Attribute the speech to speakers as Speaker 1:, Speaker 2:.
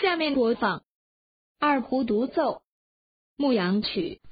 Speaker 1: 下面播放。二胡独奏。牧羊曲。